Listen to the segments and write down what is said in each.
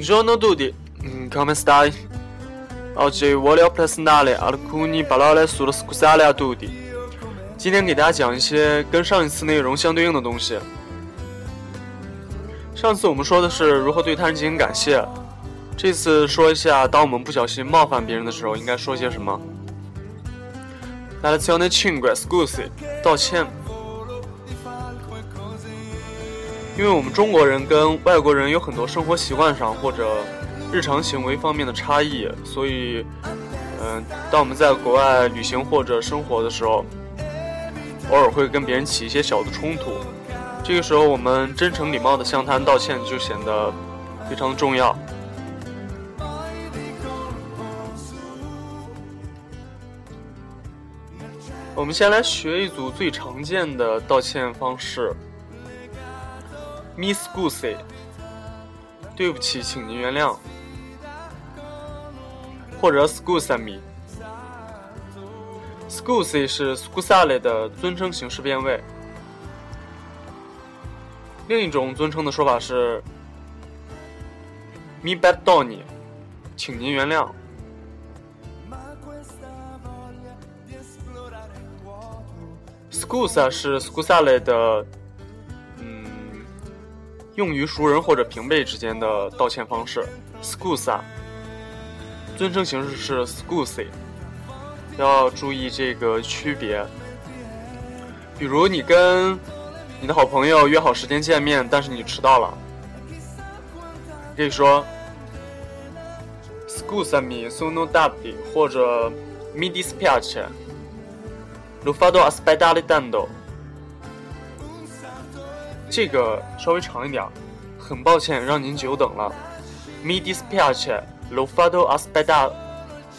Buongiorno a tutti, come stai? Oggi voglio presentare alcune parole sullo scusare a tutti。今天给大家讲一些跟上一次内容相对应的东西。上次我们说的是如何对他人进行感谢，这次说一下当我们不小心冒犯别人的时候应该说些什么。La lezione cinque, scusi，道歉。因为我们中国人跟外国人有很多生活习惯上或者日常行为方面的差异，所以，嗯，当我们在国外旅行或者生活的时候，偶尔会跟别人起一些小的冲突。这个时候，我们真诚礼貌的向他道歉就显得非常重要。我们先来学一组最常见的道歉方式。Miss Goosey，对不起，请您原谅。或者 Scuse me。Scuse 是 Scusale 的尊称形式变位。另一种尊称的说法是 Mi perdoni，请您原谅。Scusa 是 Scusale 的。用于熟人或者平辈之间的道歉方式，scusa。尊称形式是 scusi，要注意这个区别。比如你跟你的好朋友约好时间见面，但是你迟到了，可以说 scusami sono tardi，或者 mi dispiace, lo fado aspettare tanto。这个稍微长一点，很抱歉让您久等了。Mi dispiace, l'ho fatto aspetta,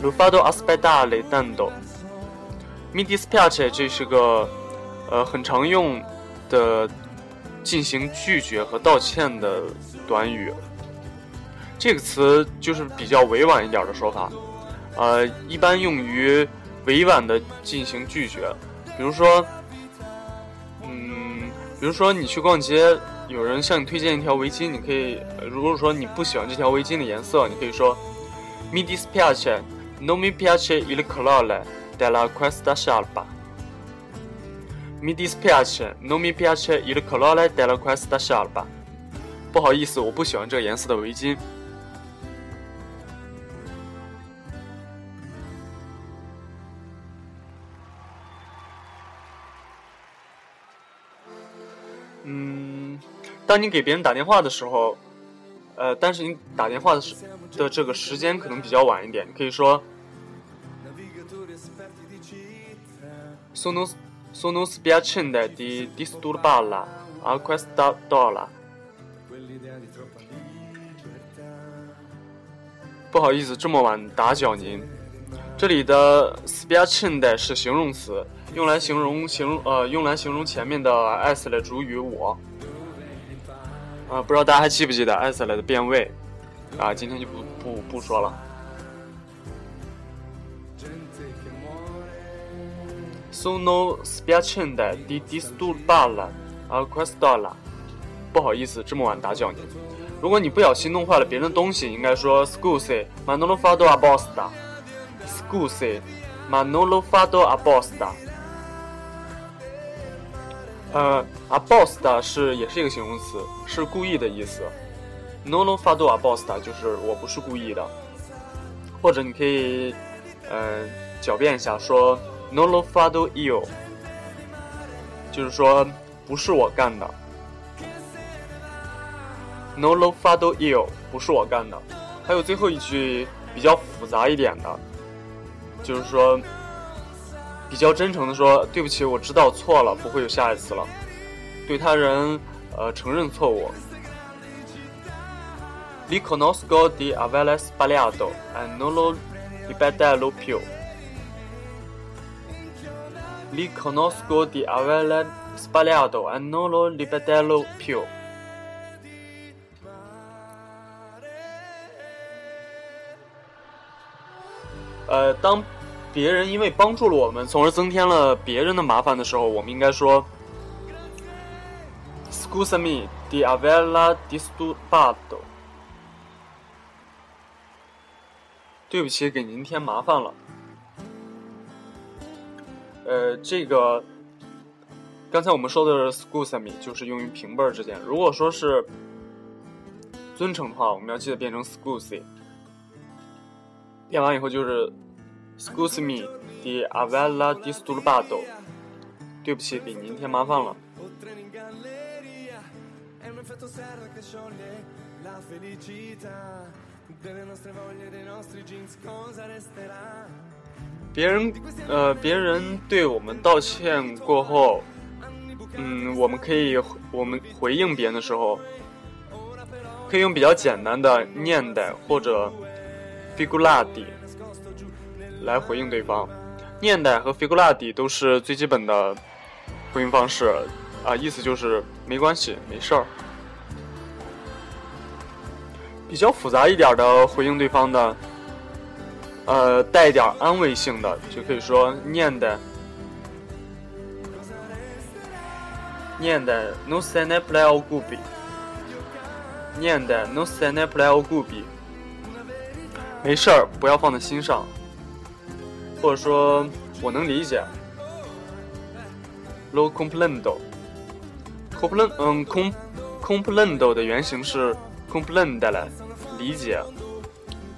l'ho fatto aspetta le tanto. Mi dispiace 这是个呃很常用的进行拒绝和道歉的短语。这个词就是比较委婉一点的说法，呃，一般用于委婉的进行拒绝，比如说。比如说，你去逛街，有人向你推荐一条围巾，你可以，如果说你不喜欢这条围巾的颜色，你可以说，Mi dispiace, non mi piace il colore della questa sciarpa. Mi dispiace, non mi piace il colore della questa sciarpa. 不好意思，我不喜欢这个颜色的围巾。当你给别人打电话的时候，呃，但是你打电话的时的这个时间可能比较晚一点，你可以说，sono sono spiacente di disturbarla a questa ora。不好意思，这么晚打搅您。这里的 spiacente 是形容词，用来形容形容呃，用来形容前面的 s 的主语我。啊，不知道大家还记不记得艾瑟莱的变位？啊，今天就不不不说了。Sono spiacente di disturbarla a quest'ora。不好意思，这么晚打搅你。如果你不小心弄坏了别人的东西，应该说 Scusi, ma non l'ho fatto a posta。Scusi, ma non l'ho fatto apposta。呃，a b o s t a 是也是一个形容词，是故意的意思。n o n o fatto a b o s t a 就是我不是故意的，或者你可以，呃，狡辩一下说 n o n o fatto io，就是说不是我干的。n o n o fatto io 不是我干的。还有最后一句比较复杂一点的，就是说。比较真诚的说：“对不起，我知道错了，不会有下一次了。”对他人，呃，承认错误。Riconosco di aver sbagliato e non lo ripeterò più. Riconosco di aver sbagliato e non lo ripeterò più. 呃，当。别人因为帮助了我们，从而增添了别人的麻烦的时候，我们应该说：“Scusami di averla disturbato。”对不起，给您添麻烦了。呃，这个刚才我们说的 “scuse me” 就是用于平辈之间。如果说是尊称的话，我们要记得变成 “scuse”。变完以后就是 Excuse me di Avella disturbato”。对不起，给您添麻烦了。别人，呃，别人对我们道歉过后，嗯，我们可以，我们回应别人的时候，可以用比较简单的念代或者 figurati 来回应对方。念代和 figurat 都是最基本的回应方式，啊，意思就是没关系，没事儿。比较复杂一点的回应对方的，呃，带一点安慰性的，就可以说念的，念的 no se ne play o gubi，念的 no se ne play o gubi，没事儿，不要放在心上，或者说我能理解，lo comprendo，complen 嗯 com comprendo 的原型是。comprendere 理解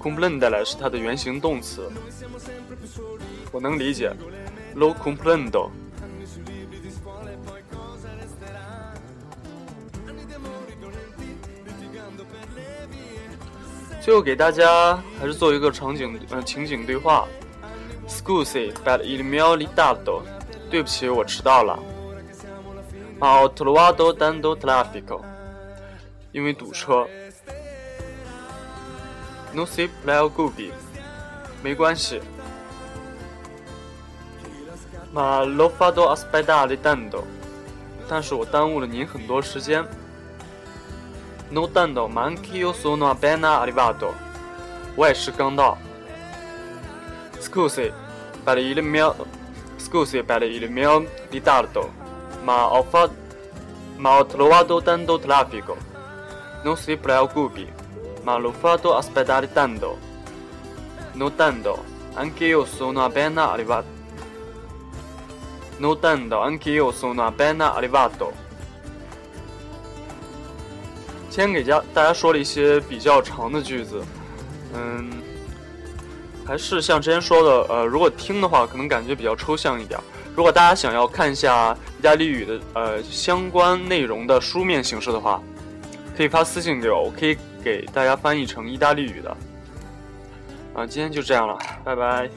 ，comprendere 是它的原型动词，我能理解，lo comprendo。最后给大家还是做一个场景呃情景对话，Scusi per il mio ritardo，对不起我迟到了，Ho trovato tanto traffico，因为堵车。No si preoccupi，没关系。Ma lo faco aspettare tanto，但是我耽误了您很多时间。No tanto, ma anch'io sono appena arrivato，我也是刚到。Scusi per il mio Scusi per il mio ritardo, ma ho fatto ma ho trovato tanto traffico. Non si preoccupi。Ma l'ho fatto aspettare tanto. Non tanto, anche io sono appena arrivato. Non tanto, anche io sono appena arrivato. 先给家大家说了一些比较长的句子，嗯， 还是像之前说的，呃，如果听的话，可能感觉比较抽象一点。如果大家想要看一下意大利语的呃相关内容的书面形式的话，可以发私信给我，我可以。给大家翻译成意大利语的，啊，今天就这样了，拜拜。